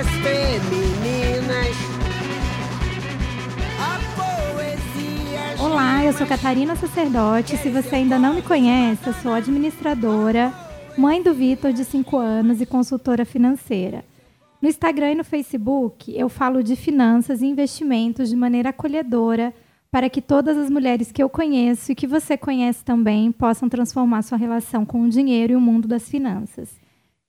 femininas. Poesia. Olá, eu sou Catarina Sacerdote. Se você ainda não me conhece, eu sou administradora, mãe do Vitor, de 5 anos, e consultora financeira. No Instagram e no Facebook, eu falo de finanças e investimentos de maneira acolhedora para que todas as mulheres que eu conheço e que você conhece também possam transformar sua relação com o dinheiro e o mundo das finanças.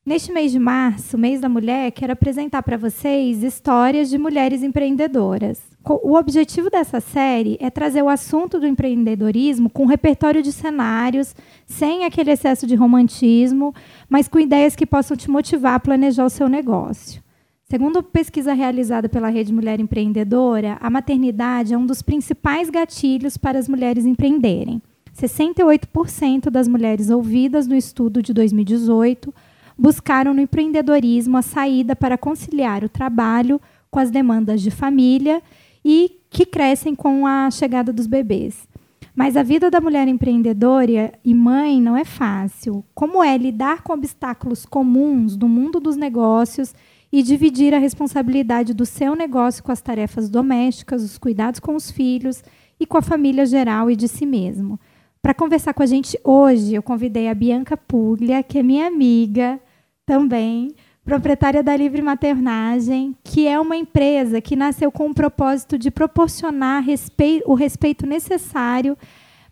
Neste mês de março, mês da mulher, quero apresentar para vocês histórias de mulheres empreendedoras. O objetivo dessa série é trazer o assunto do empreendedorismo com um repertório de cenários, sem aquele excesso de romantismo, mas com ideias que possam te motivar a planejar o seu negócio. Segundo pesquisa realizada pela Rede Mulher Empreendedora, a maternidade é um dos principais gatilhos para as mulheres empreenderem. 68% das mulheres ouvidas no estudo de 2018 buscaram no empreendedorismo a saída para conciliar o trabalho com as demandas de família e que crescem com a chegada dos bebês. Mas a vida da mulher empreendedora e mãe não é fácil. Como é lidar com obstáculos comuns do mundo dos negócios e dividir a responsabilidade do seu negócio com as tarefas domésticas, os cuidados com os filhos e com a família geral e de si mesmo. Para conversar com a gente hoje, eu convidei a Bianca Puglia, que é minha amiga também, proprietária da Livre Maternagem, que é uma empresa que nasceu com o propósito de proporcionar respeito, o respeito necessário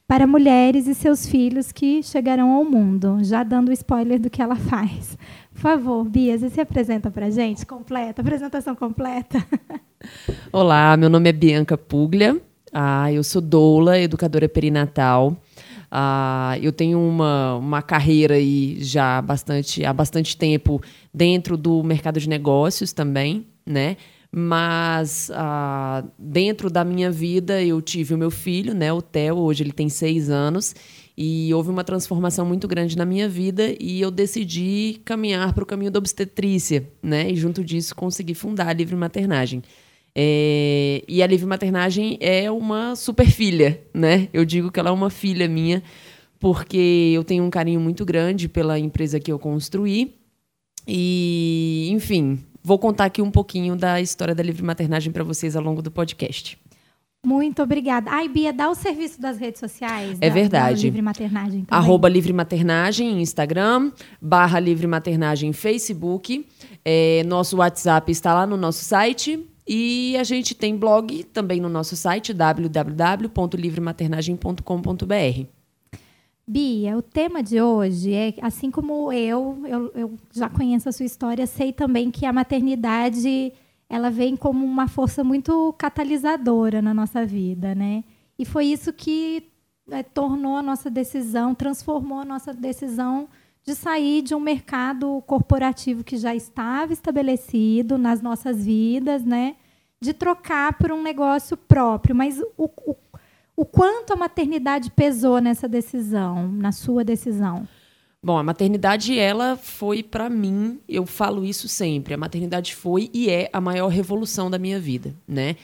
para mulheres e seus filhos que chegarão ao mundo, já dando spoiler do que ela faz. Por favor, Bia, você se apresenta para a gente, completa, apresentação completa. Olá, meu nome é Bianca Puglia, ah, eu sou doula, educadora perinatal. Ah, eu tenho uma, uma carreira aí já bastante, há bastante tempo dentro do mercado de negócios também, né? Mas ah, dentro da minha vida eu tive o meu filho, né, o Theo, hoje ele tem seis anos, e houve uma transformação muito grande na minha vida e eu decidi caminhar para o caminho da obstetrícia, né? E junto disso consegui fundar a Livre Maternagem. É, e a Livre Maternagem é uma super filha, né? Eu digo que ela é uma filha minha, porque eu tenho um carinho muito grande pela empresa que eu construí. E, enfim, vou contar aqui um pouquinho da história da Livre Maternagem para vocês ao longo do podcast. Muito obrigada. Ai, Bia, dá o serviço das redes sociais. É da, verdade. Da Livre Maternagem também. Arroba Livre Maternagem Instagram, barra Livre Maternagem Facebook. É, nosso WhatsApp está lá no nosso site. E a gente tem blog também no nosso site, www.livrematernagem.com.br. Bia, o tema de hoje é, assim como eu, eu, eu já conheço a sua história, sei também que a maternidade ela vem como uma força muito catalisadora na nossa vida, né? E foi isso que é, tornou a nossa decisão, transformou a nossa decisão de sair de um mercado corporativo que já estava estabelecido nas nossas vidas, né? De trocar por um negócio próprio. Mas o, o, o quanto a maternidade pesou nessa decisão, na sua decisão? Bom, a maternidade, ela foi para mim, eu falo isso sempre, a maternidade foi e é a maior revolução da minha vida, né?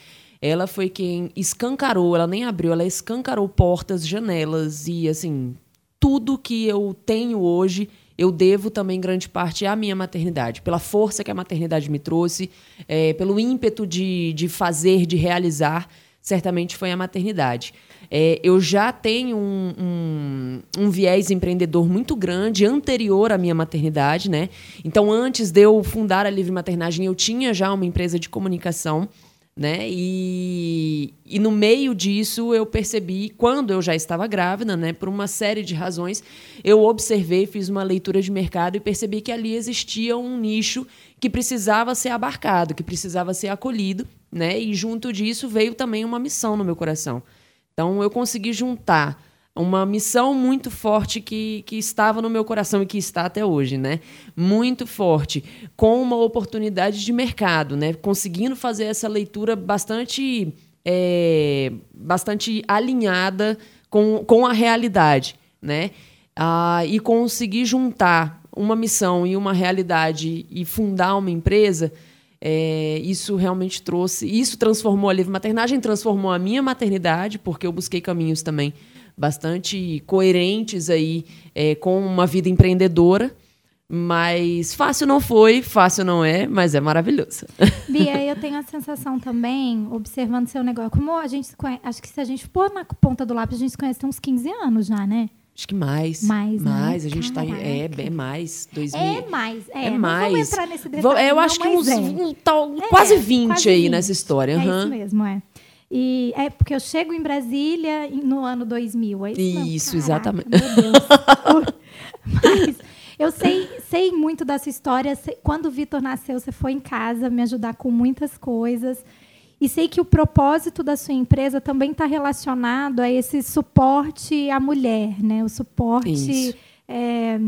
Ela foi quem escancarou, ela nem abriu, ela escancarou portas, janelas e, assim, tudo que eu tenho hoje, eu devo também grande parte à minha maternidade, pela força que a maternidade me trouxe, é, pelo ímpeto de, de fazer, de realizar, certamente foi a maternidade. É, eu já tenho um, um, um, viés empreendedor muito grande anterior à minha maternidade, né? Então, antes de eu fundar a Livre Maternagem, eu tinha já uma empresa de comunicação, né? E, e no meio disso eu percebi, quando eu já estava grávida, né? Por uma série de razões, eu observei, fiz uma leitura de mercado e percebi que ali existia um nicho que precisava ser abarcado, que precisava ser acolhido, né? E junto disso veio também uma missão no meu coração então eu consegui juntar uma missão muito forte que, que estava no meu coração e que está até hoje, né? Muito forte, com uma oportunidade de mercado, né? Conseguindo fazer essa leitura bastante, é, bastante alinhada com, com a realidade, né? Ah, e conseguir juntar uma missão e uma realidade e fundar uma empresa é, isso realmente trouxe, isso transformou a livre maternagem, transformou a minha maternidade, porque eu busquei caminhos também bastante coerentes aí é, com uma vida empreendedora, Mas fácil não foi, fácil não é, mas é maravilhoso. Bia, eu tenho a sensação também, observando seu negócio, como a gente se conhece, acho que se a gente pôr na ponta do lápis, a gente se conhece tem uns 15 anos já, né? Acho que mais. Mais, né? Mais, a gente Caraca. tá. em- É, é mais. 2000. É mais, é. É mais. vamos entrar nesse detalhe, Vou- eu não, acho que uns, é. um tal- É, quase 20 quase aí 20. nessa história. É aham. isso mesmo, é. E é porque eu chego em Brasília no ano 2000. É isso? Isso, Caraca, exatamente. Mas eu sei, sei muito dessa história. sei- quando o Vitor nasceu, você foi em casa me ajudar com muitas coisas. E sei que o propósito da sua empresa também está relacionado a esse suporte à mulher, né? O suporte. É,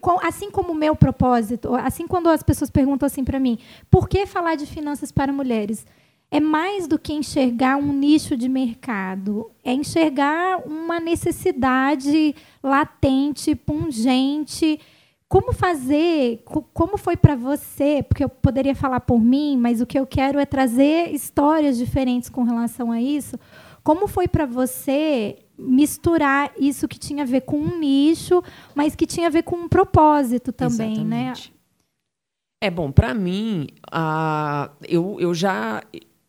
com- assim como o meu propósito, assim quando as pessoas perguntam assim para mim, por que falar de finanças para mulheres? É mais do que enxergar um nicho de mercado, é enxergar uma necessidade latente, pungente. Como fazer? co- Como foi para você? Porque eu poderia falar por mim, mas o que eu quero é trazer histórias diferentes com relação a isso. Como foi para você misturar isso que tinha a ver com um nicho, mas que tinha a ver com um propósito também, né? Exatamente. É bom, para mim, ah, eu, eu já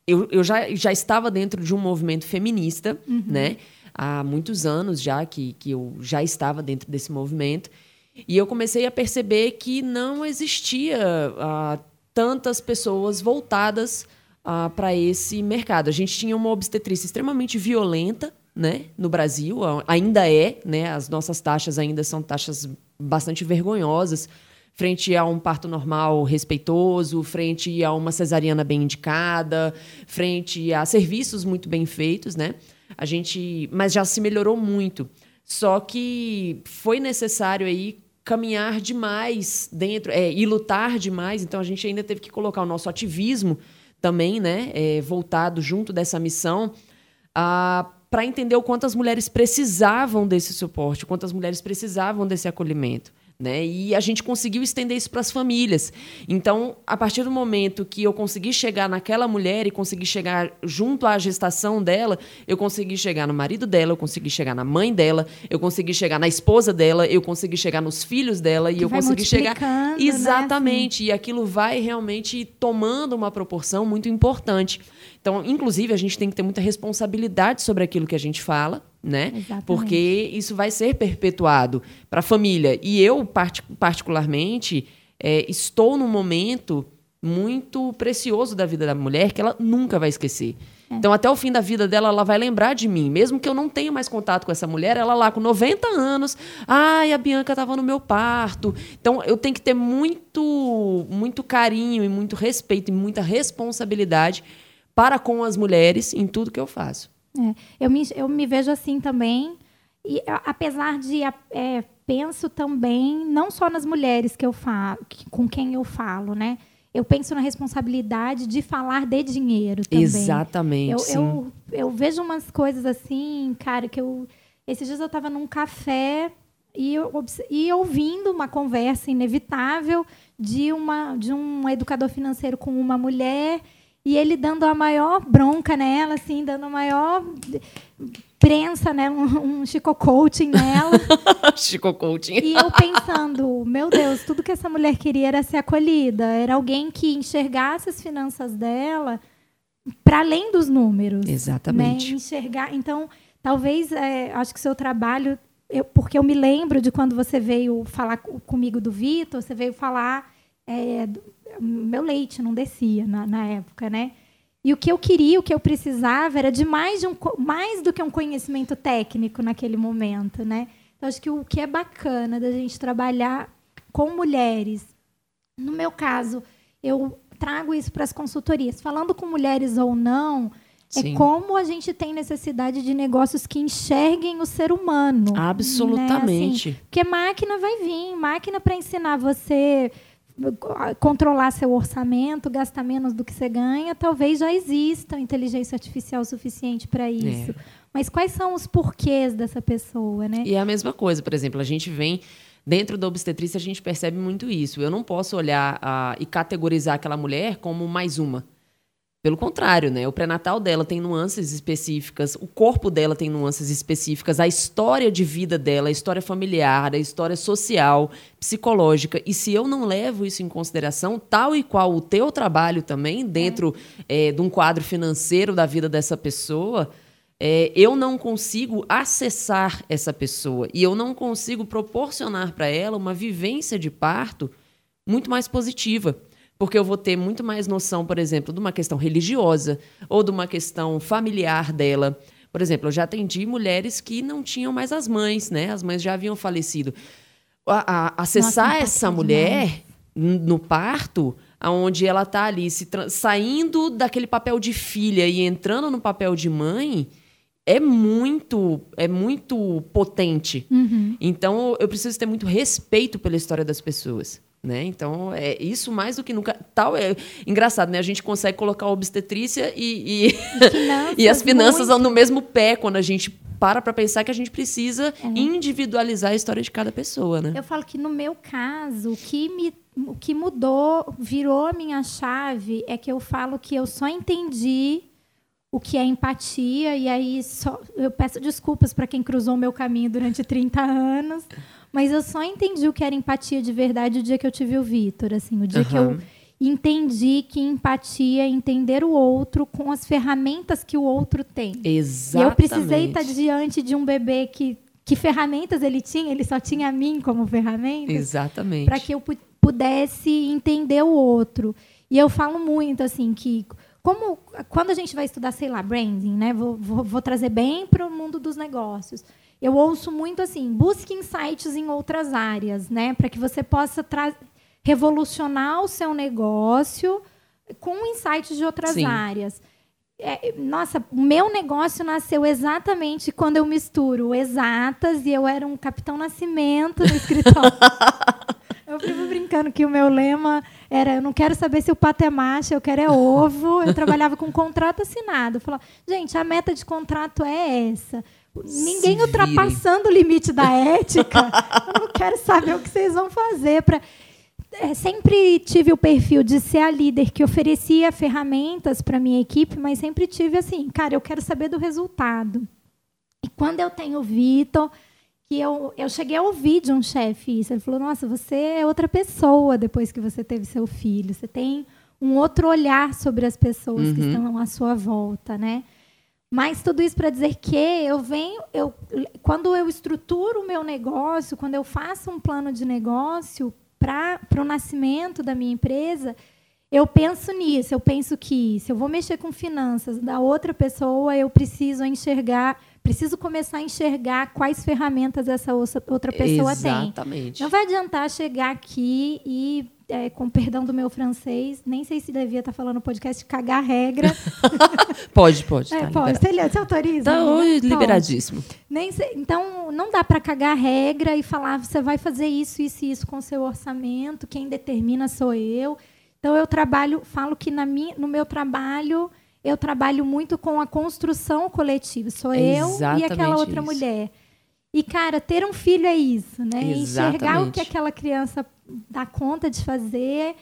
eu, eu já, já estava dentro de um movimento feminista, Uhum. né? Há muitos anos já que, que eu já estava dentro desse movimento. E eu comecei a perceber que não existia ah, tantas pessoas voltadas para esse mercado. A gente tinha uma obstetrícia extremamente violenta, né, no Brasil, ainda é, né, as nossas taxas ainda são taxas bastante vergonhosas frente a um parto normal respeitoso, frente a uma cesariana bem indicada, frente a serviços muito bem feitos, né? A gente, mas já se melhorou muito. Só que foi necessário aí caminhar demais dentro, é, e lutar demais. Então a gente ainda teve que colocar o nosso ativismo também, né, é, voltado junto dessa missão, para entender o quanto as mulheres precisavam desse suporte, o quanto as mulheres precisavam desse acolhimento. Né? E a gente conseguiu estender isso para as famílias. Então, a partir do momento que eu consegui chegar naquela mulher e consegui chegar junto à gestação dela, eu consegui chegar no marido dela, eu consegui chegar na mãe dela, eu consegui chegar na esposa dela, eu consegui chegar nos filhos dela e Que eu consegui chegar né, exatamente. E aquilo vai realmente tomando uma proporção muito importante. Então, inclusive, a gente tem que ter muita responsabilidade sobre aquilo que a gente fala, né? Exatamente. Porque isso vai ser perpetuado para a família. E eu, parti- particularmente, é, estou num momento muito precioso da vida da mulher que ela nunca vai esquecer. Então, até o fim da vida dela, ela vai lembrar de mim. Mesmo que eu não tenha mais contato com essa mulher, ela lá com 90 anos, ai, a Bianca estava no meu parto. Então, eu tenho que ter muito, muito carinho e muito respeito e muita responsabilidade para com as mulheres em tudo que eu faço. É, eu, me, eu me vejo assim também. E apesar de é, penso também não só nas mulheres que eu falo, que- com quem eu falo, né? Eu penso na responsabilidade de falar de dinheiro também. Exatamente. Eu, eu, eu vejo umas coisas assim, cara, que eu. Esses dias eu estava num café e, eu e ouvindo uma conversa inevitável de, uma, de um educador financeiro com uma mulher e ele dando a maior bronca nela, assim, dando a maior prensa, né? Um, um Chico coaching nela. Chico Coaching. E eu pensando, meu Deus, tudo que essa mulher queria era ser acolhida, era alguém que enxergasse as finanças dela para além dos números. Exatamente. Né? Enxergar. Então, talvez, é, acho que o seu trabalho, eu- porque eu me lembro de quando você veio falar co- comigo do Vitor, você veio falar, é, meu leite não descia na, na época, né? E o que eu queria, o que eu precisava, era de mais, de um, mais do que um conhecimento técnico naquele momento, né? Então, acho que o que é bacana da gente trabalhar com mulheres, no meu caso, eu trago isso para as consultorias, falando com mulheres ou não, Sim. é como a gente tem necessidade de negócios que enxerguem o ser humano. né? Absolutamente. Assim, porque máquina vai vir, máquina para ensinar você controlar seu orçamento, gastar menos do que você ganha, talvez já exista inteligência artificial suficiente para isso. É. Mas quais são os porquês dessa pessoa, né? E é a mesma coisa, por exemplo, a gente vem dentro da obstetrícia, a gente percebe muito isso. Eu não posso olhar ah, e categorizar aquela mulher como mais uma. Pelo contrário, né? O pré-natal dela tem nuances específicas, o corpo dela tem nuances específicas, a história de vida dela, a história familiar, a história social, psicológica. E se eu não levo isso em consideração, tal e qual o teu trabalho também, dentro é. É, de um quadro financeiro da vida dessa pessoa, é, eu não consigo acessar essa pessoa e eu não consigo proporcionar para ela uma vivência de parto muito mais positiva porque eu vou ter muito mais noção, por exemplo, de uma questão religiosa ou de uma questão familiar dela. Por exemplo, eu já atendi mulheres que não tinham mais as mães, né? As mães já haviam falecido. A, a, acessar Nossa, essa mulher no parto, onde ela está ali se saindo daquele papel de filha e entrando no papel de mãe, é muito é muito potente. Uhum. Então eu preciso ter muito respeito pela história das pessoas. Né? Então, é isso mais do que nunca. Tal é engraçado, né? A gente consegue colocar a obstetrícia e, e, finanças, e as finanças muito. no mesmo pé quando a gente para para pensar que a gente precisa é. individualizar a história de cada pessoa, né? Eu falo que no meu caso, o que me o que mudou, virou a minha chave é que eu falo que eu só entendi o que é empatia e aí só, eu peço desculpas para quem cruzou o meu caminho durante 30 anos, mas eu só entendi o que era empatia de verdade o dia que eu tive o Vitor, assim, o dia uhum. que eu entendi que empatia é entender o outro com as ferramentas que o outro tem. Exatamente. E eu precisei estar diante de um bebê que que ferramentas ele tinha? Ele só tinha a mim como ferramenta. Exatamente. Para que eu pudesse entender o outro. E eu falo muito assim que como quando a gente vai estudar, sei lá, branding, né? Vou, vou, vou trazer bem para o mundo dos negócios eu ouço muito assim, busque insights em outras áreas, né, para que você possa revolucionar o seu negócio com insights de outras Sim. áreas. É, nossa, o meu negócio nasceu exatamente quando eu misturo exatas e eu era um capitão nascimento no escritório. eu vivo brincando que o meu lema era: eu não quero saber se o pato é macho, eu quero é ovo. Eu trabalhava com contrato assinado. Eu falava, gente, a meta de contrato é essa ninguém ultrapassando o limite da ética. eu não quero saber o que vocês vão fazer para é, sempre tive o perfil de ser a líder que oferecia ferramentas para minha equipe, mas sempre tive assim, cara, eu quero saber do resultado. E quando eu tenho o Vitor, que eu, eu cheguei a ouvir de um chefe isso, ele falou: Nossa, você é outra pessoa depois que você teve seu filho. Você tem um outro olhar sobre as pessoas uhum. que estão à sua volta, né? Mas tudo isso para dizer que eu venho, eu, quando eu estruturo o meu negócio, quando eu faço um plano de negócio para o nascimento da minha empresa, eu penso nisso. Eu penso que se eu vou mexer com finanças da outra pessoa, eu preciso enxergar, preciso começar a enxergar quais ferramentas essa outra pessoa Exatamente. tem. Exatamente. Não vai adiantar chegar aqui e é, com perdão do meu francês, nem sei se devia estar falando no podcast cagar regra. pode, pode. É, tá pode. Você, você autoriza? Tá liberadíssimo. Nem sei, então, não dá para cagar regra e falar você vai fazer isso, isso e isso com o seu orçamento, quem determina sou eu. Então, eu trabalho, falo que na minha, no meu trabalho, eu trabalho muito com a construção coletiva. Sou é eu e aquela outra isso. mulher. E, cara, ter um filho é isso, né? Exatamente. Enxergar o que aquela criança dá conta de fazer,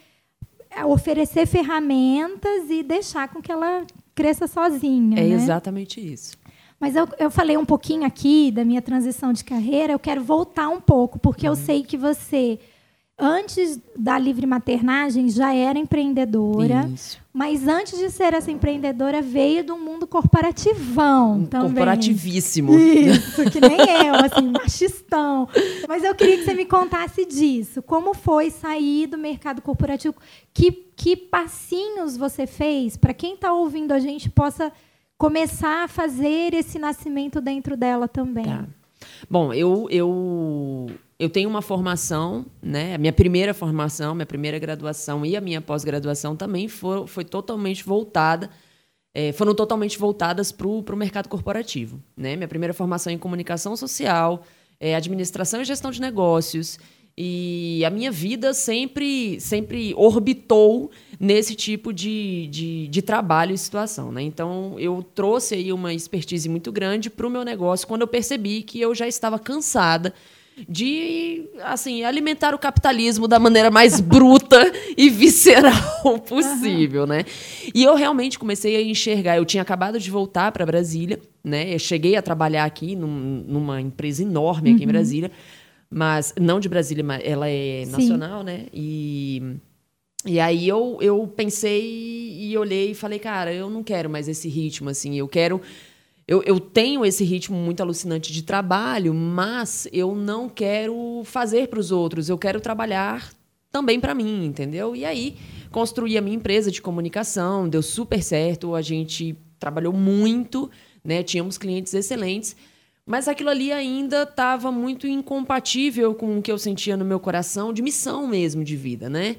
é oferecer ferramentas e deixar com que ela cresça sozinha. É né? exatamente isso. Mas eu, eu falei um pouquinho aqui da minha transição de carreira, eu quero voltar um pouco, porque uhum. eu sei que você antes da livre maternagem já era empreendedora, Isso. mas antes de ser essa empreendedora veio de um mundo corporativão um também. Corporativíssimo. Isso, que nem eu, assim, machistão. Mas eu queria que você me contasse disso. Como foi sair do mercado corporativo? Que, que passinhos você fez para quem está ouvindo a gente possa começar a fazer esse nascimento dentro dela também? Tá. Bom, eu, eu eu tenho uma formação, né? A minha primeira formação, minha primeira graduação e a minha pós-graduação também foi, foi totalmente voltada, é, foram totalmente voltadas para o mercado corporativo. Né? Minha primeira formação em comunicação social, é, administração e gestão de negócios. E a minha vida sempre, sempre orbitou nesse tipo de, de, de trabalho e situação. Né? Então, eu trouxe aí uma expertise muito grande para o meu negócio quando eu percebi que eu já estava cansada de assim alimentar o capitalismo da maneira mais bruta e visceral possível, uhum. né? E eu realmente comecei a enxergar. Eu tinha acabado de voltar para Brasília, né? Eu cheguei a trabalhar aqui num, numa empresa enorme aqui uhum. em Brasília, mas não de Brasília, mas ela é nacional, Sim. né? E e aí eu, eu pensei e olhei e falei, cara, eu não quero mais esse ritmo, assim, eu quero. Eu, eu tenho esse ritmo muito alucinante de trabalho, mas eu não quero fazer para os outros, eu quero trabalhar também para mim, entendeu? E aí construí a minha empresa de comunicação, deu super certo, a gente trabalhou muito, né? Tínhamos clientes excelentes, mas aquilo ali ainda estava muito incompatível com o que eu sentia no meu coração de missão mesmo de vida, né?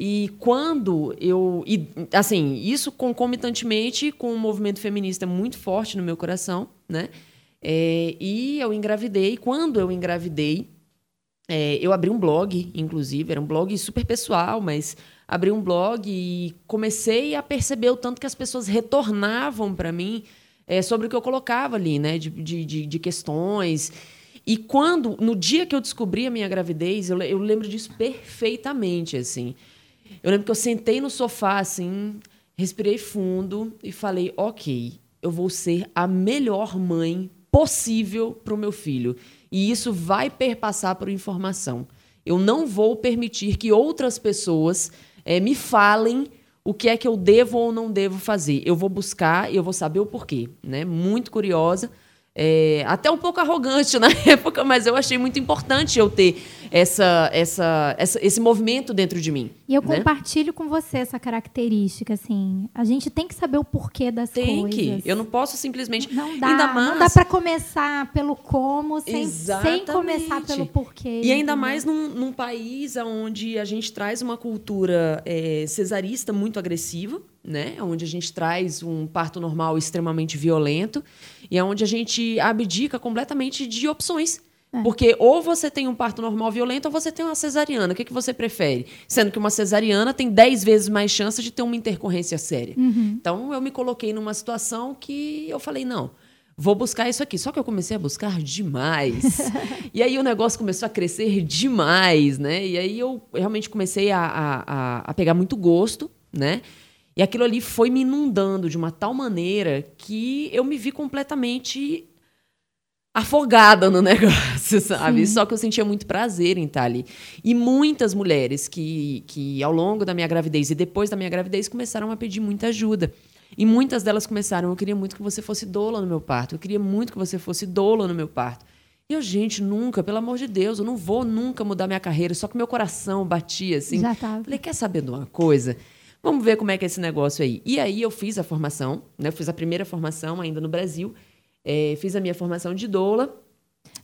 E quando eu. E, assim, isso concomitantemente com um movimento feminista muito forte no meu coração, né? É, e eu engravidei. Quando eu engravidei, é, eu abri um blog, inclusive, era um blog super pessoal, mas abri um blog e comecei a perceber o tanto que as pessoas retornavam para mim é, sobre o que eu colocava ali, né? De, de, de, questões. E quando, no dia que eu descobri a minha gravidez, eu, eu lembro disso perfeitamente, assim. Eu lembro que eu sentei no sofá, assim, respirei fundo e falei: ok, eu vou ser a melhor mãe possível para o meu filho. E isso vai perpassar por informação. Eu não vou permitir que outras pessoas é, me falem o que é que eu devo ou não devo fazer. Eu vou buscar e eu vou saber o porquê. Né? Muito curiosa. É, até um pouco arrogante na época, mas eu achei muito importante eu ter essa, essa, essa, esse movimento dentro de mim. E eu né? compartilho com você essa característica, assim. A gente tem que saber o porquê das tem coisas. Tem que. Eu não posso simplesmente. Não dá. Ainda mais... Não dá para começar pelo como sem, sem começar pelo porquê. E ainda mais num, num, país onde a gente traz uma cultura é, cesarista muito agressiva, né? Onde a gente traz um parto normal extremamente violento e onde a gente abdica completamente de opções. É. Porque ou você tem um parto normal violento ou você tem uma cesariana. O que, que você prefere? Sendo que uma cesariana tem 10 vezes mais chance de ter uma intercorrência séria. Uhum. Então, eu me coloquei numa situação que eu falei, não, vou buscar isso aqui. Só que eu comecei a buscar demais. e aí o negócio começou a crescer demais, né? E aí eu realmente comecei a, a, a pegar muito gosto, né? E aquilo ali foi me inundando de uma tal maneira que eu me vi completamente afogada no negócio, sabe? Sim. Só que eu sentia muito prazer em estar ali. E muitas mulheres que, que, ao longo da minha gravidez e depois da minha gravidez, começaram a pedir muita ajuda. E muitas delas começaram, eu queria muito que você fosse doula no meu parto, eu queria muito que você fosse doula no meu parto. E eu, gente, nunca, pelo amor de Deus, eu não vou nunca mudar minha carreira, só que meu coração batia assim. Já tava. Falei, quer saber de uma coisa? Vamos ver como é que é esse negócio aí. E aí eu fiz a formação, né? Eu fiz a primeira formação ainda no Brasil. É, fiz a minha formação de doula.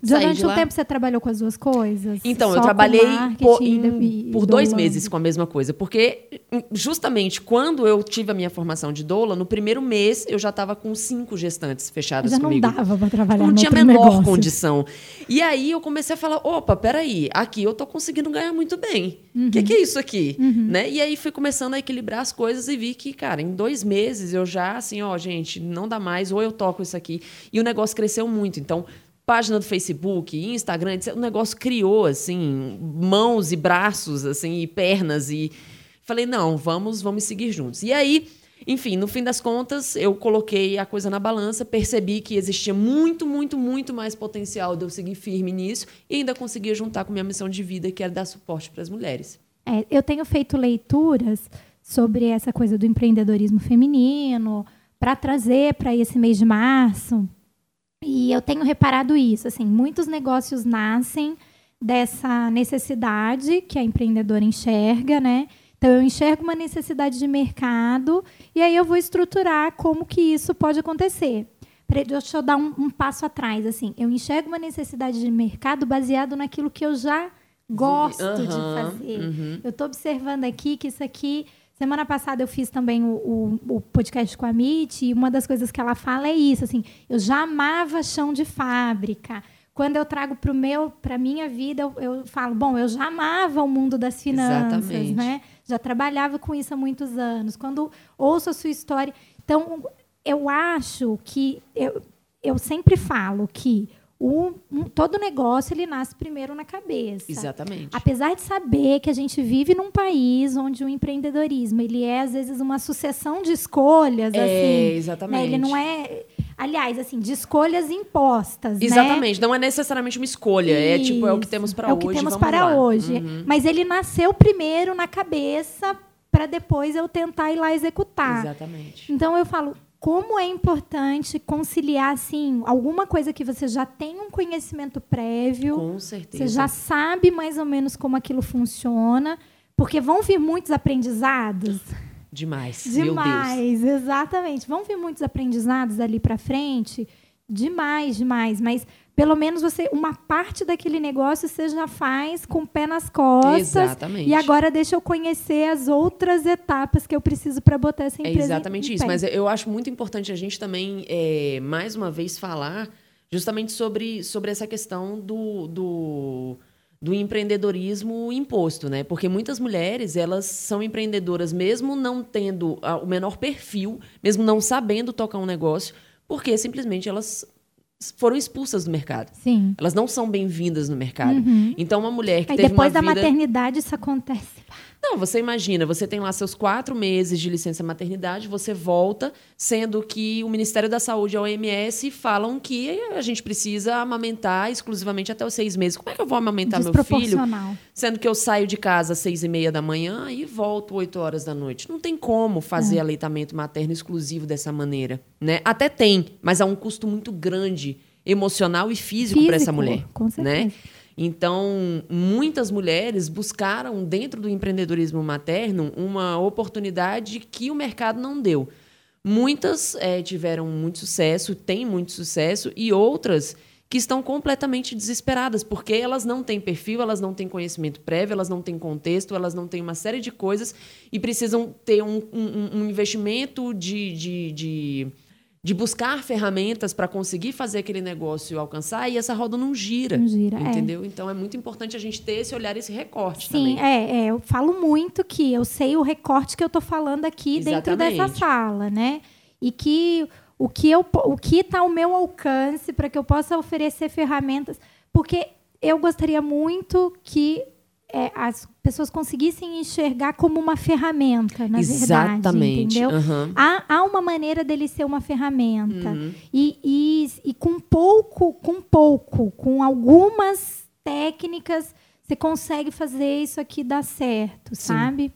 Durante um tempo você trabalhou com as duas coisas? Então, Só eu trabalhei por, em, por dois meses com a mesma coisa. Porque, justamente, quando eu tive a minha formação de doula, no primeiro mês eu já estava com cinco gestantes fechadas já comigo. não dava para trabalhar Não tinha a menor negócio. condição. E aí eu comecei a falar, opa, peraí, aqui eu tô conseguindo ganhar muito bem. O uhum. que, que, é isso aqui? Uhum. Né? E aí fui começando a equilibrar as coisas e vi que, cara, em dois meses eu já, assim, ó, gente, não dá mais, ou eu toco isso aqui. E o negócio cresceu muito. Então, página do Facebook, Instagram, o negócio criou assim mãos e braços assim e pernas e falei não, vamos, vamos seguir juntos. E aí, enfim, no fim das contas, eu coloquei a coisa na balança, percebi que existia muito, muito, muito mais potencial de eu seguir firme nisso e ainda conseguia juntar com minha missão de vida, que era dar suporte para as mulheres. É, eu tenho feito leituras sobre essa coisa do empreendedorismo feminino para trazer para esse mês de março e eu tenho reparado isso, assim, muitos negócios nascem dessa necessidade que a empreendedora enxerga, né? Então eu enxergo uma necessidade de mercado e aí eu vou estruturar como que isso pode acontecer. Deixa eu dar um, um passo atrás, assim, eu enxergo uma necessidade de mercado baseado naquilo que eu já gosto uhum, de fazer. Uhum. Eu estou observando aqui que isso aqui Semana passada eu fiz também o, o, o, podcast com a Mitty, e uma das coisas que ela fala é isso, assim, eu já amava chão de fábrica. Quando eu trago para meu, para minha vida, eu, eu, falo, bom, eu já amava o mundo das finanças, Exatamente. né? Já trabalhava com isso há muitos anos. Quando ouço a sua história, então eu acho que eu, eu sempre falo que o, um, todo negócio ele nasce primeiro na cabeça. Exatamente. Apesar de saber que a gente vive num país onde o empreendedorismo ele é às vezes uma sucessão de escolhas, É, assim, exatamente. né? Ele não é, aliás, assim, de escolhas impostas, né? Exatamente. Não é necessariamente uma escolha. É tipo, é o que Isso. temos para É hoje. o que temos vamos para lá. hoje. Uhum. Mas ele nasceu primeiro na cabeça para depois eu tentar ir lá executar. Exatamente. Então eu falo, como é importante conciliar assim, alguma coisa que você já tem um conhecimento prévio, Com certeza. você já sabe mais ou menos como aquilo funciona, porque vão vir muitos aprendizados. Demais. Demais, exatamente. Vão vir muitos aprendizados ali para frente. Demais, demais. Mas pelo menos você, uma parte daquele negócio você já faz com o pé nas costas. Exatamente. E agora deixa eu conhecer as outras etapas que eu preciso para botar essa É empresa. exatamente em isso. pé. Mas eu acho muito importante a gente também, é, mais uma vez, falar justamente sobre, sobre essa questão do, do, do empreendedorismo imposto, né? Porque muitas mulheres, elas são empreendedoras mesmo não tendo o menor perfil, mesmo não sabendo tocar um negócio, porque simplesmente elas foram expulsas do mercado. Sim. Elas não são bem-vindas no mercado. Então, uma mulher que Aí teve depois uma da vida... maternidade isso acontece. Não, você imagina, você tem lá seus quatro meses de licença maternidade, você volta, sendo que o Ministério da Saúde e a OMS falam que a gente precisa amamentar exclusivamente até os seis meses. Como é que eu vou amamentar meu filho? Sendo que eu saio de casa às seis e meia da manhã e volto oito horas da noite. Não tem como É. fazer aleitamento materno exclusivo dessa maneira, né? Até tem, mas há um custo muito grande emocional e físico, para essa Físico, mulher, com certeza. né? Então, muitas mulheres buscaram dentro do empreendedorismo materno uma oportunidade que o mercado não deu. Muitas eh, tiveram muito sucesso, têm muito sucesso, e outras que estão completamente desesperadas, porque elas não têm perfil, elas não têm conhecimento prévio, elas não têm contexto, elas não têm uma série de coisas e precisam ter um, um- um investimento de, de, de, de buscar ferramentas para conseguir fazer aquele negócio alcançar e essa roda não gira. Não gira, é. Entendeu? Então é muito importante a gente ter esse olhar, esse recorte Sim, também. é, é, eu falo muito que eu sei o recorte que eu tô falando aqui dentro dessa Exatamente. sala, né? E que o que eu o que está ao meu alcance para que eu possa oferecer ferramentas, porque eu gostaria muito que é, as pessoas conseguissem enxergar como uma ferramenta, na verdade, Exatamente. entendeu? Aham. Há, há uma maneira dele ser uma ferramenta. Uhum. E, e, e com pouco, com pouco, com algumas técnicas, você consegue fazer isso aqui dar certo, sabe?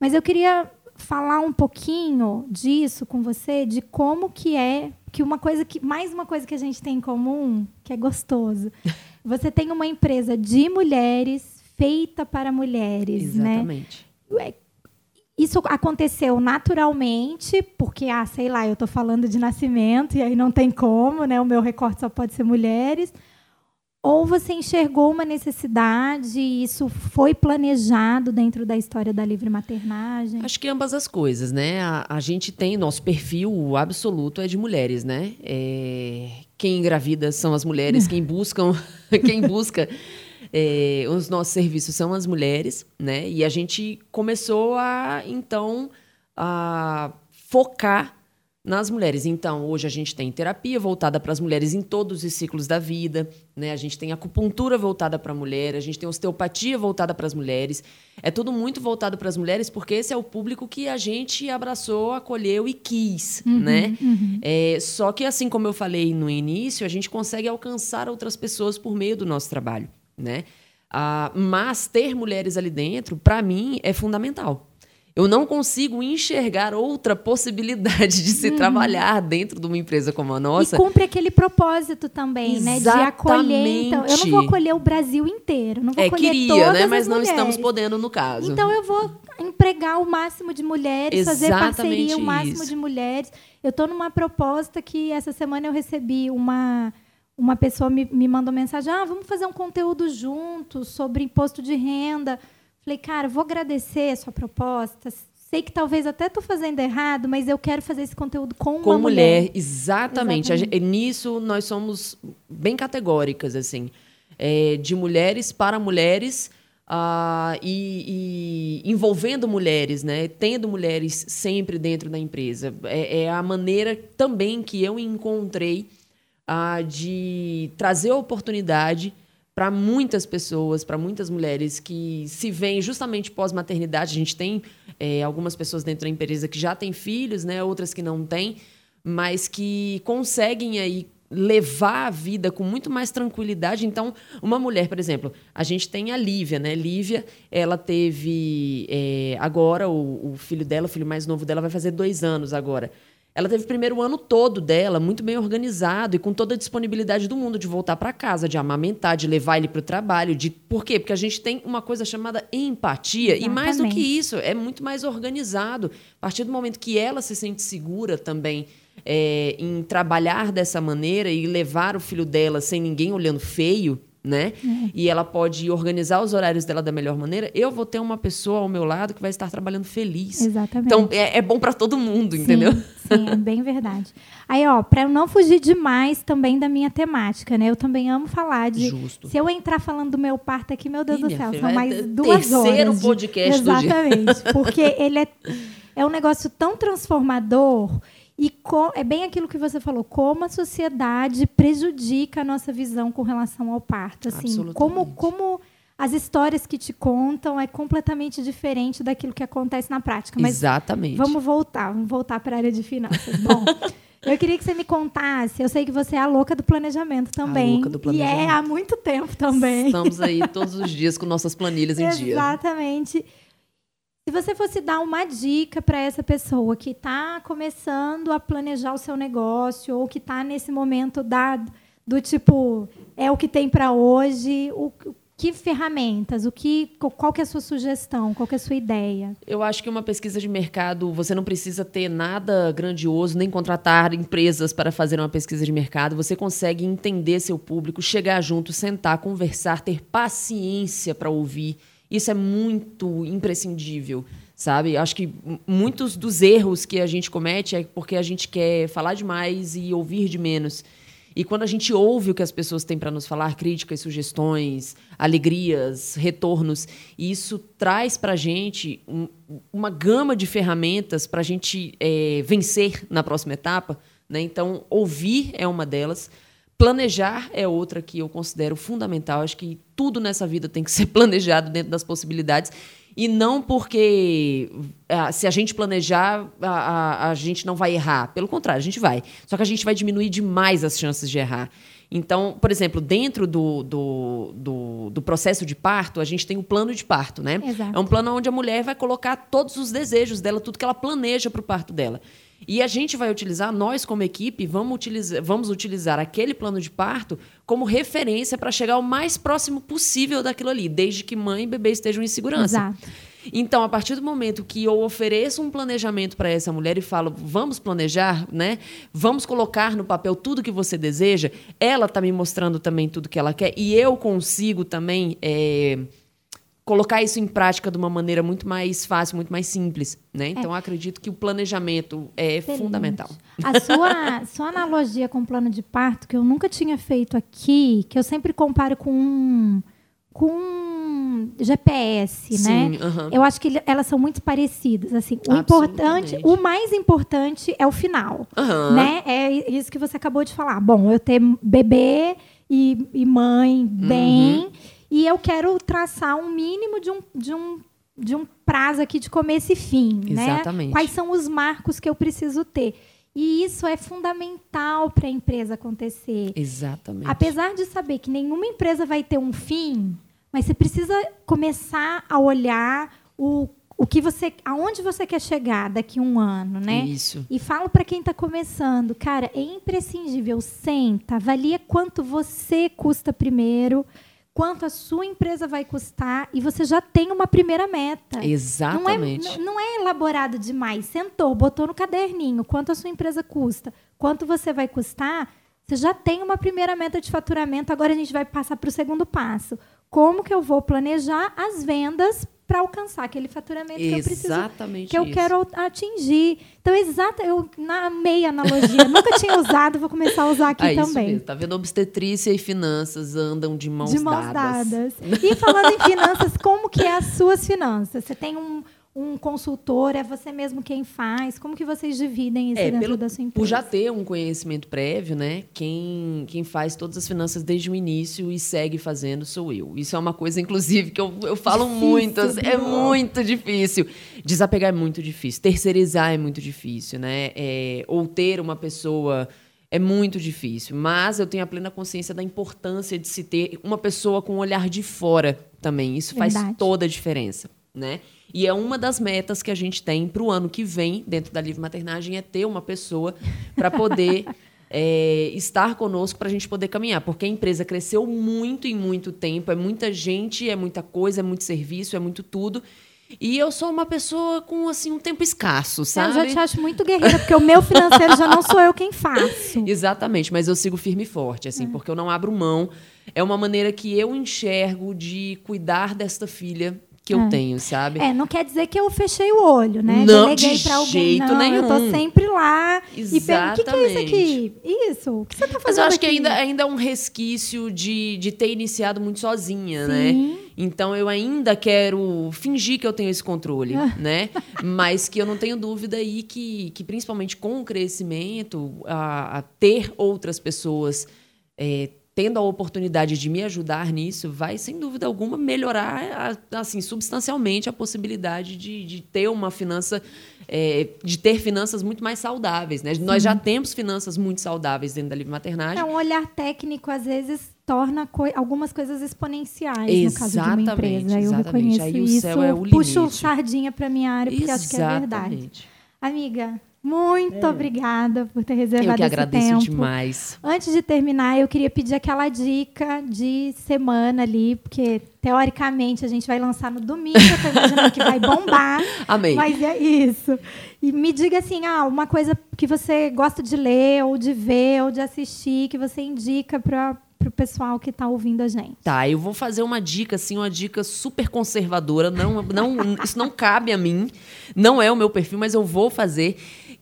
Mas eu queria falar um pouquinho disso com você, de como que é, que uma coisa que mais uma coisa que a gente tem em comum, que é gostoso. Você tem uma empresa de mulheres feita para mulheres, né? Exatamente. Isso aconteceu naturalmente, porque, ah, sei lá, eu estou falando de nascimento e aí não tem como, né? O meu recorte só pode ser mulheres. Ou você enxergou uma necessidade e isso foi planejado dentro da história da livre maternagem? Acho que ambas as coisas, né? A, a gente tem, nosso perfil absoluto é de mulheres, né? É, quem engravida são as mulheres, quem buscam, quem busca é, os nossos serviços são as mulheres, né? E a gente começou a, então, a focar nas mulheres. Então, hoje a gente tem terapia voltada para as mulheres em todos os ciclos da vida, né? A gente tem acupuntura voltada para a mulher, a gente tem osteopatia voltada para as mulheres. É tudo muito voltado para as mulheres porque esse é o público que a gente abraçou, acolheu e quis, né? É, só que assim como eu falei no início, a gente consegue alcançar outras pessoas por meio do nosso trabalho, né? Ah, mas ter mulheres ali dentro, para mim, é fundamental. Eu não consigo enxergar outra possibilidade de se trabalhar dentro de uma empresa como a nossa. E cumpre aquele propósito também, né? De acolher. Então, eu não vou Exatamente. acolher o Brasil inteiro. Não vou É, acolher queria, todas né? as Mas não estamos podendo no caso. Então eu vou empregar o máximo de mulheres, fazer Exatamente parceria o máximo isso. de mulheres. Eu estou numa proposta que essa semana eu recebi uma uma pessoa me, me mandou mensagem: "Ah, vamos fazer um conteúdo juntos sobre imposto de renda". Falei: "Cara, vou agradecer a sua proposta. Sei que talvez até estou fazendo errado, mas eu quero fazer esse conteúdo com, com uma mulher, mulher. exatamente. A gente- nisso nós somos bem categóricas, assim. É, de mulheres para mulheres ah, e, e envolvendo mulheres, né? Tendo mulheres sempre dentro da empresa. É, é a maneira também que eu encontrei ah, de trazer oportunidade para muitas pessoas, para muitas mulheres que se veem justamente pós-maternidade. A gente tem é, algumas pessoas dentro da empresa que já têm filhos, né? outras que não têm, mas que conseguem aí levar a vida com muito mais tranquilidade. Então, uma mulher, por exemplo, a gente tem a Lívia, né? Lívia, ela teve é, agora o, o filho dela, o filho mais novo dela, vai fazer dois anos agora. Ela teve o primeiro ano todo dela muito bem organizado e com toda a disponibilidade do mundo de voltar para casa, de amamentar, de levar ele para o trabalho. De... Por quê? Porque a gente tem uma coisa chamada empatia. Exatamente. E mais do que isso, é muito mais organizado. A partir do momento que ela se sente segura também é, em trabalhar dessa maneira e levar o filho dela sem ninguém olhando feio, né? É. E ela pode organizar os horários dela da melhor maneira. Eu vou ter uma pessoa ao meu lado que vai estar trabalhando feliz. Exatamente. Então é, é bom para todo mundo, sim, entendeu? Sim, é bem verdade. Aí, ó, para eu não fugir demais também da minha temática, né? Eu também amo falar de. Justo. Se eu entrar falando do meu parto aqui, meu Deus Ih, do céu, filha, são mais ter, duas horas. Terceiro de... podcast Exatamente, do dia. porque ele é, é um negócio tão transformador e é bem aquilo que você falou, como a sociedade prejudica a nossa visão com relação ao parto. Assim, como, como as histórias que te contam é completamente diferente daquilo que acontece na prática. Mas Exatamente. Vamos voltar, vamos voltar para a área de finanças. Bom, eu queria que você me contasse. Eu sei que você é a louca do planejamento também. A louca do planejamento. E é há muito tempo também. Estamos aí todos os dias com nossas planilhas em dia. Exatamente. Se você fosse dar uma dica para essa pessoa que está começando a planejar o seu negócio ou que está nesse momento do tipo é o que tem para hoje, o, que ferramentas, o que, qual que é a sua sugestão, qual que é a sua ideia? Eu acho que uma pesquisa de mercado, você não precisa ter nada grandioso, nem contratar empresas para fazer uma pesquisa de mercado. Você consegue entender seu público, chegar junto, sentar, conversar, ter paciência para ouvir isso é muito imprescindível, sabe? Acho que muitos dos erros que a gente comete é porque a gente quer falar demais e ouvir de menos. E quando a gente ouve o que as pessoas têm para nos falar, críticas, sugestões, alegrias, retornos, isso traz para a gente um, uma gama de ferramentas para a gente é, vencer na próxima etapa. Né? Então, ouvir é uma delas. Planejar é outra que eu considero fundamental. Acho que tudo nessa vida tem que ser planejado dentro das possibilidades. E não porque ah, se a gente planejar, a, a, a, gente não vai errar. Pelo contrário, a gente vai. Só que a gente vai diminuir demais as chances de errar. Então, por exemplo, dentro do, do, do, do processo de parto, a gente tem o plano de parto, né? Exato. É um plano onde a mulher vai colocar todos os desejos dela, tudo que ela planeja para o parto dela. E a gente vai utilizar, nós como equipe, vamos utilizar, vamos utilizar aquele plano de parto como referência para chegar o mais próximo possível daquilo ali, desde que mãe e bebê estejam em segurança. Exato. Então, a partir do momento que eu ofereço um planejamento para essa mulher e falo, vamos planejar, né? Vamos colocar no papel tudo que você deseja, ela está me mostrando também tudo que ela quer e eu consigo também. É colocar isso em prática de uma maneira muito mais fácil, muito mais simples, né? É. Então, é. acredito que o planejamento é Excelente. fundamental. A sua, sua analogia com o plano de parto, que eu nunca tinha feito aqui, que eu sempre comparo com um, com um GPS, Sim, né? Uh -huh. Eu acho que elas são muito parecidas, assim. O importante, o mais importante é o final, uh -huh. né? É isso que você acabou de falar. Bom, eu ter bebê e, e mãe bem... Uh -huh e eu quero traçar um mínimo de um, de um, de um prazo aqui de começo e fim. Né? Exatamente. Né? Quais são os marcos que eu preciso ter? E isso é fundamental para a empresa acontecer. Exatamente. Apesar de saber que nenhuma empresa vai ter um fim, mas você precisa começar a olhar o, o que você, aonde você quer chegar daqui a um ano, né? Isso. E falo para quem está começando, cara, é imprescindível. Senta, avalia quanto você custa primeiro quanto a sua empresa vai custar e você já tem uma primeira meta. Exatamente. Não é, não é elaborado demais. Sentou, botou no caderninho quanto a sua empresa custa, quanto você vai custar. Você já tem uma primeira meta de faturamento. Agora a gente vai passar para o segundo passo. Como que eu vou planejar as vendas para alcançar aquele faturamento que eu preciso, Exatamente que eu quero atingir. Então, exata, eu na meia analogia, nunca tinha usado, vou começar a usar aqui ah, também. Mesmo. Tá vendo? Obstetrícia e finanças andam de mãos, de mãos dadas. dadas. E falando em finanças, como que é as suas finanças? Você tem um, um consultor? É você mesmo quem faz? Como que vocês dividem isso É, dentro pelo- da sua empresa? Por já ter um conhecimento prévio, né? Quem, quem faz todas as finanças desde o início e segue fazendo sou eu. Isso é uma coisa, inclusive, que eu, eu falo Difícil, muito. assim, É muito difícil. Desapegar é muito difícil. Terceirizar é muito difícil, né? É, ou ter uma pessoa é muito difícil. Mas eu tenho a plena consciência da importância de se ter uma pessoa com um olhar de fora também. Isso faz Verdade. toda a diferença, né? E é uma das metas que a gente tem para o ano que vem, dentro da Livre Maternagem, é ter uma pessoa para poder é, estar conosco, para a gente poder caminhar. Porque a empresa cresceu muito em muito tempo, é muita gente, é muita coisa, é muito serviço, é muito tudo. E eu sou uma pessoa com assim um tempo escasso, Eu sabe? já te acho muito guerreira, porque o meu financeiro já não sou eu quem faço. Exatamente, mas eu sigo firme e forte, assim, porque eu não abro mão. É uma maneira que eu enxergo de cuidar desta filha que eu É. tenho, sabe? É, não quer dizer que eu fechei o olho, né? Não, Deleguei de pra alguém. jeito não, Eu tô nenhum. sempre lá. E pergunto, o que, que é isso Exatamente. aqui? Isso? O que você tá fazendo Mas eu acho que aqui? ainda, ainda é um resquício de, de ter iniciado muito sozinha, né? Sim. Então eu ainda quero fingir que eu tenho esse controle, né? Mas que eu não tenho dúvida aí que, que principalmente com o crescimento, a, a ter outras pessoas é, tendo a oportunidade de me ajudar nisso, vai, sem dúvida alguma, melhorar assim, substancialmente a possibilidade de, de ter uma finança, é, de ter finanças muito mais saudáveis, né? Nós já temos finanças muito saudáveis dentro da Livre Maternagem. É, um olhar técnico, às vezes, torna coi- algumas coisas exponenciais no caso de uma Exatamente, empresa. Eu exatamente. reconheço Aí o isso. céu é o Puxo limite. sardinha pra minha área, porque acho que é verdade. Exatamente. Amiga, muito obrigada por ter reservado Eu que agradeço tempo. demais. Antes de terminar, eu queria pedir aquela dica de semana ali, porque teoricamente a gente vai lançar no domingo, eu tô imaginando que vai bombar. Amei. Mas é isso. E me diga assim, ah, uma coisa que você gosta de ler, ou de ver, ou de assistir, que você indica para o pessoal que está ouvindo a gente. Tá, eu vou fazer uma dica, assim, uma dica super conservadora. Não, não, isso não cabe a mim, não é o meu perfil, mas eu vou fazer.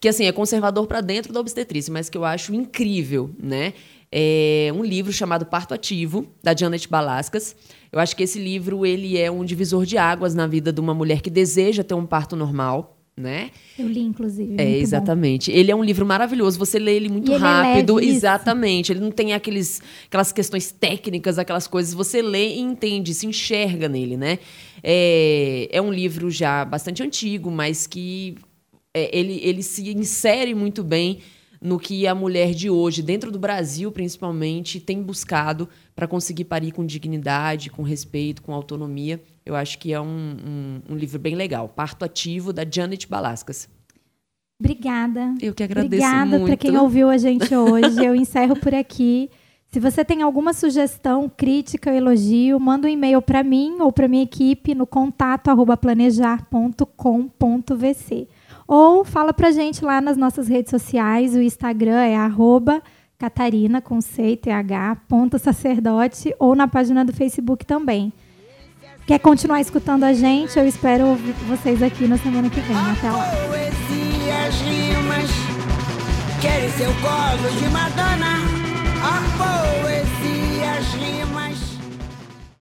Que, assim, é conservador para dentro da obstetrícia, mas que eu acho incrível, né? É um livro chamado Parto Ativo, da Janet Balascas. Eu acho que esse livro, ele é um divisor de águas na vida de uma mulher que deseja ter um parto normal, né? Eu li, inclusive. É, muito bom. exatamente. Ele é um livro maravilhoso, você lê ele muito E ele é rápido. leve, isso. exatamente. Ele não tem aqueles, aquelas questões técnicas, aquelas coisas. Você lê e entende, se enxerga nele, né? É, é um livro já bastante antigo, mas que é, ele, ele se insere muito bem no que a mulher de hoje, dentro do Brasil principalmente, tem buscado para conseguir parir com dignidade, com respeito, com autonomia. Eu acho que é um, um, um livro bem legal. Parto Ativo, da Janet Balascas. Obrigada. Eu que agradeço Obrigada para quem ouviu a gente hoje. Eu encerro por aqui. Se você tem alguma sugestão, crítica ou elogio, manda um e-mail para mim ou para minha equipe no contato arroba planejar.com.vc. Ou fala pra gente lá nas nossas redes sociais. O Instagram é arroba Catarina com C TH, ponto sacerdote, ou na página do Facebook também. Quer continuar escutando a gente? Eu espero ouvir vocês aqui na semana que vem. Até lá. Querem seu colo de Madonna.